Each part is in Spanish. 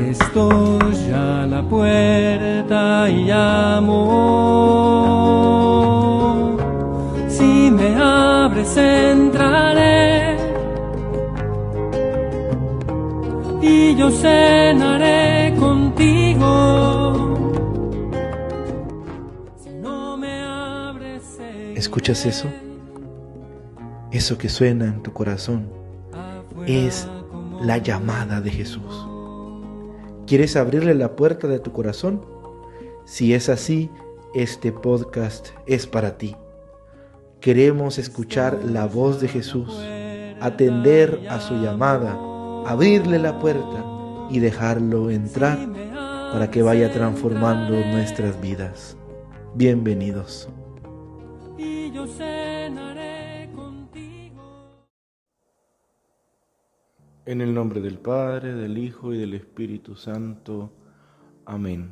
estoy a la puerta y llamo. Si me abres entraré y yo cenaré contigo. Si no me abres, ¿Escuchas eso? Eso que suena en tu corazón es la llamada de Jesús. ¿Quieres abrirle la puerta de tu corazón? Si es así, este podcast es para ti. Queremos escuchar la voz de Jesús, atender a su llamada, abrirle la puerta y dejarlo entrar para que vaya transformando nuestras vidas. Bienvenidos. En el nombre del Padre, del Hijo y del Espíritu Santo. Amén.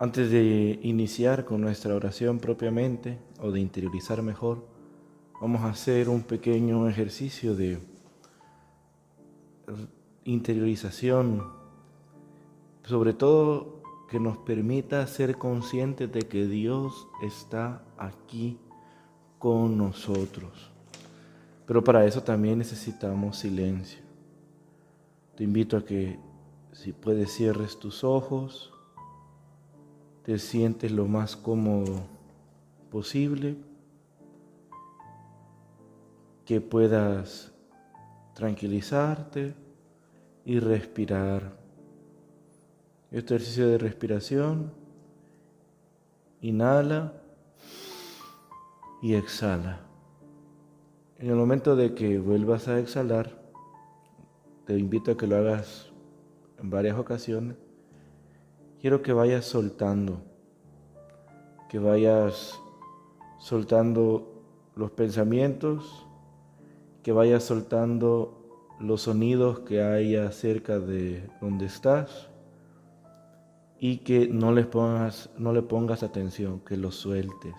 Antes de iniciar con nuestra oración propiamente o de interiorizar mejor, vamos a hacer un pequeño ejercicio de interiorización, sobre todo que nos permita ser conscientes de que Dios está aquí con nosotros. Pero para eso también necesitamos silencio. Te invito a que si puedes cierres tus ojos, te sientes lo más cómodo posible, que puedas tranquilizarte y respirar. Este ejercicio de respiración, inhala y exhala. En el momento de que vuelvas a exhalar, te invito a que lo hagas en varias ocasiones. Quiero que vayas soltando, que vayas soltando los pensamientos, que vayas soltando los sonidos que hay cerca de donde estás y que no pongas, no le pongas atención, que los sueltes.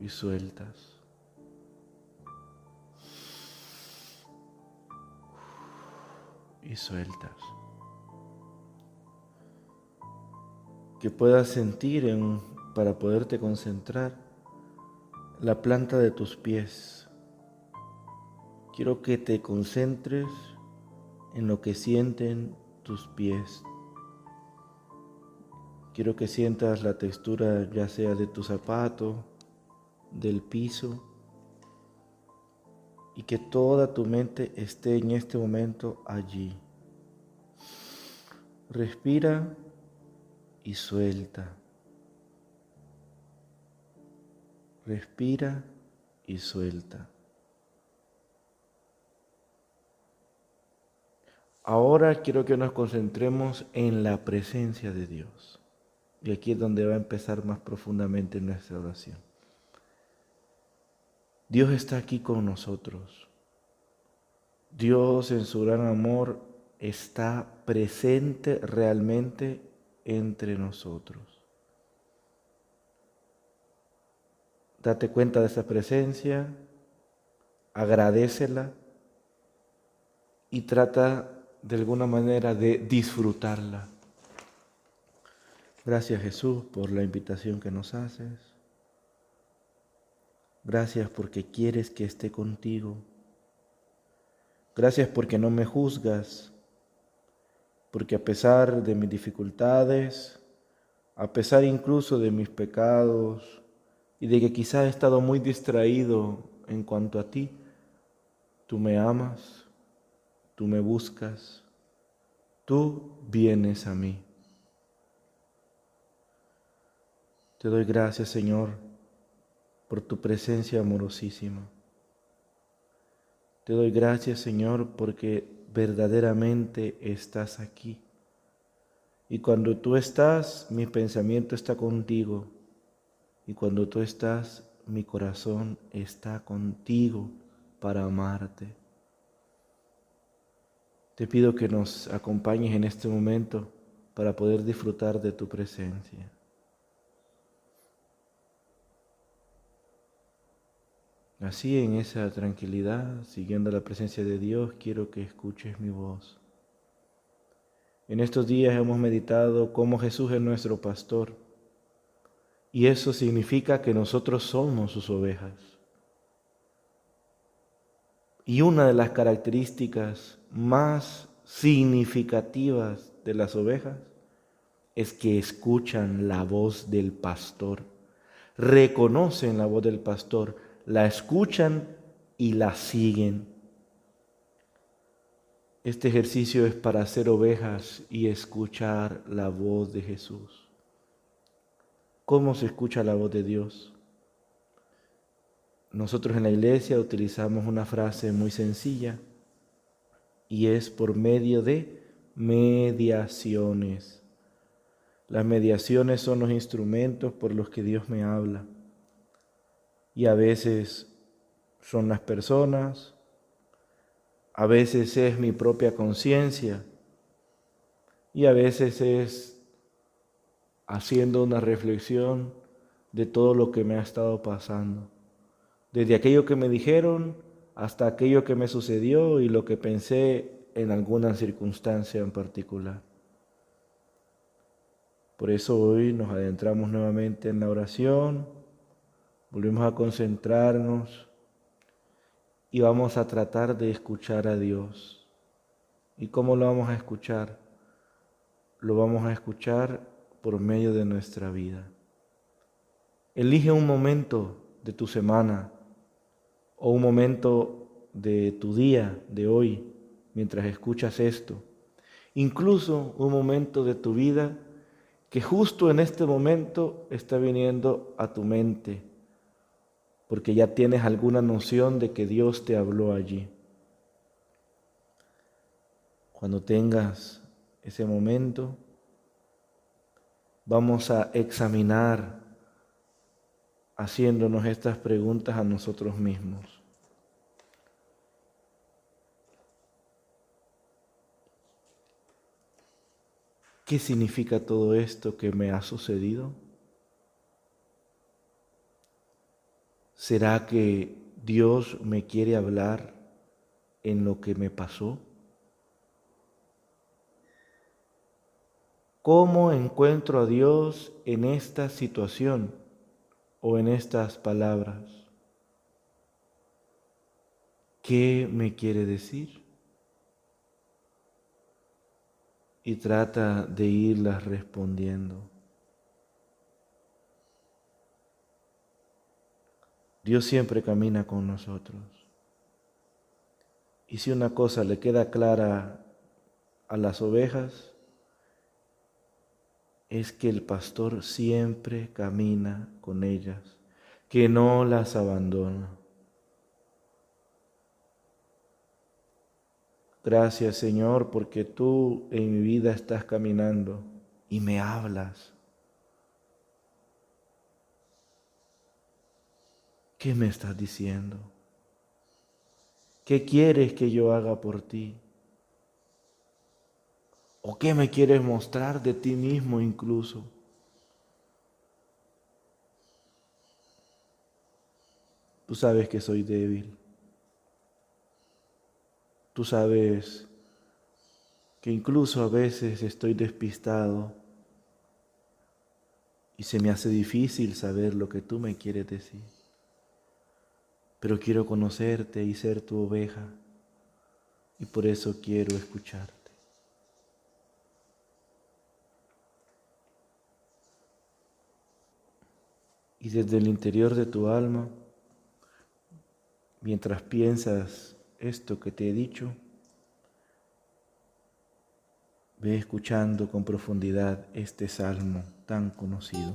Y sueltas. Y sueltas. Que puedas sentir en, para poderte concentrar la planta de tus pies. Quiero que te concentres en lo que sienten tus pies. Quiero que sientas la textura ya sea de tu zapato, del piso y que toda tu mente esté en este momento allí. Respira y suelta. Respira y suelta. Ahora quiero que nos concentremos en la presencia de Dios. Y aquí es donde va a empezar más profundamente nuestra oración. Dios está aquí con nosotros. Dios en su gran amor está presente realmente entre nosotros. Date cuenta de esa presencia, agradecela y trata de alguna manera de disfrutarla. Gracias Jesús por la invitación que nos haces. Gracias porque quieres que esté contigo. Gracias porque no me juzgas, porque a pesar de mis dificultades, a pesar incluso de mis pecados y de que quizá he estado muy distraído en cuanto a ti, tú me amas, tú me buscas, tú vienes a mí. Te doy gracias, Señor por tu presencia amorosísima. Te doy gracias, Señor, porque verdaderamente estás aquí. Y cuando tú estás, mi pensamiento está contigo. Y cuando tú estás, mi corazón está contigo para amarte. Te pido que nos acompañes en este momento para poder disfrutar de tu presencia. Así en esa tranquilidad, siguiendo la presencia de Dios, quiero que escuches mi voz. En estos días hemos meditado cómo Jesús es nuestro pastor y eso significa que nosotros somos sus ovejas. Y una de las características más significativas de las ovejas es que escuchan la voz del pastor, reconocen la voz del pastor, la escuchan y la siguen. Este ejercicio es para ser ovejas y escuchar la voz de Jesús. ¿Cómo se escucha la voz de Dios? Nosotros en la iglesia utilizamos una frase muy sencilla y es por medio de mediaciones. Las mediaciones son los instrumentos por los que Dios me habla. Y a veces son las personas, a veces es mi propia conciencia y a veces es haciendo una reflexión de todo lo que me ha estado pasando. Desde aquello que me dijeron hasta aquello que me sucedió y lo que pensé en alguna circunstancia en particular. Por eso hoy nos adentramos nuevamente en la oración, volvemos a concentrarnos y vamos a tratar de escuchar a Dios. ¿Y cómo lo vamos a escuchar? Lo vamos a escuchar por medio de nuestra vida. Elige un momento de tu semana o un momento de tu día, de hoy, mientras escuchas esto. Incluso un momento de tu vida que justo en este momento está viniendo a tu mente, porque ya tienes alguna noción de que Dios te habló allí. Cuando tengas ese momento, vamos a examinar haciéndonos estas preguntas a nosotros mismos. ¿Qué significa todo esto que me ha sucedido? ¿Será que Dios me quiere hablar en lo que me pasó? ¿Cómo encuentro a Dios en esta situación o en estas palabras? ¿Qué me quiere decir? y trata de irlas respondiendo. Dios siempre camina con nosotros. Y si una cosa le queda clara a las ovejas, es que el pastor siempre camina con ellas, que no las abandona. Gracias Señor porque tú en mi vida estás caminando y me hablas. ¿Qué me estás diciendo? ¿Qué quieres que yo haga por ti? ¿O qué me quieres mostrar de ti mismo incluso? Tú sabes que soy débil. Tú sabes que incluso a veces estoy despistado y se me hace difícil saber lo que tú me quieres decir. Pero quiero conocerte y ser tu oveja y por eso quiero escucharte. Y desde el interior de tu alma, mientras piensas esto que te he dicho, ve escuchando con profundidad este salmo tan conocido.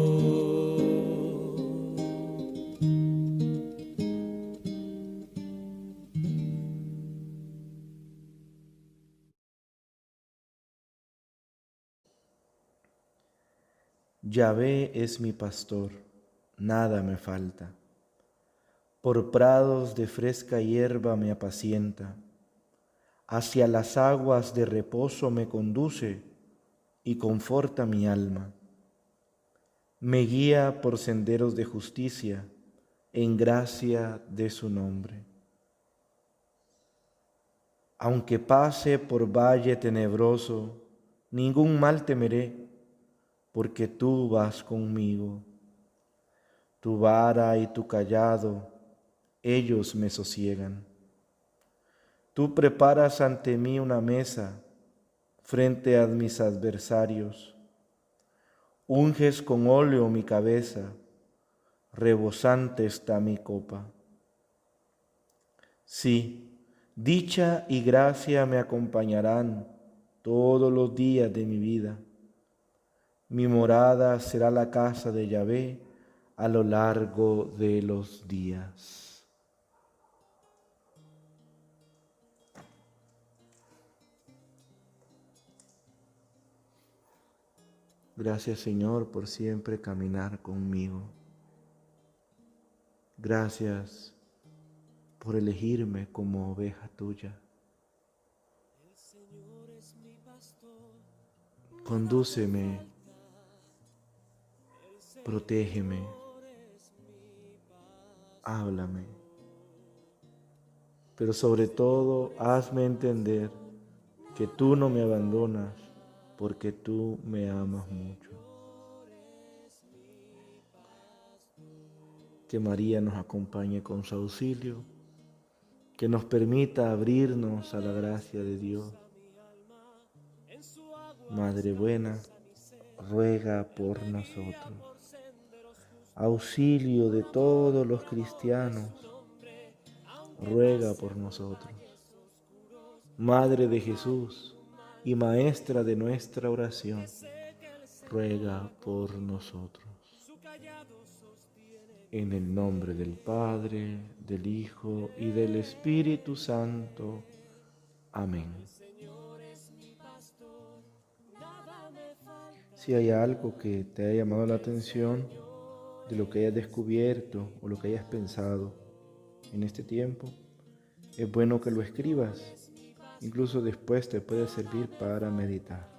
Yahvé es mi pastor, nada me falta. Por prados de fresca hierba me apacienta, hacia las aguas de reposo me conduce y conforta mi alma. Me guía por senderos de justicia en gracia de su nombre. Aunque pase por valle tenebroso, ningún mal temeré porque tú vas conmigo. Tu vara y tu callado, ellos me sosiegan. Tú preparas ante mí una mesa frente a mis adversarios. Unges con óleo mi cabeza, rebosante está mi copa. Sí, dicha y gracia me acompañarán todos los días de mi vida mi morada será la casa de Yahvé a lo largo de los días. Gracias Señor por siempre caminar conmigo. Gracias por elegirme como oveja tuya. Condúceme protégeme, háblame, pero sobre todo hazme entender que tú no me abandonas porque tú me amas mucho. Que María nos acompañe con su auxilio, que nos permita abrirnos a la gracia de Dios. Madre buena, ruega por nosotros auxilio de todos los cristianos, ruega por nosotros. Madre de Jesús y Maestra de nuestra oración, ruega por nosotros. En el nombre del Padre, del Hijo y del Espíritu Santo. Amén. Si hay algo que te haya llamado la atención, de lo que hayas descubierto o lo que hayas pensado en este tiempo, es bueno que lo escribas. Incluso después te puede servir para meditar.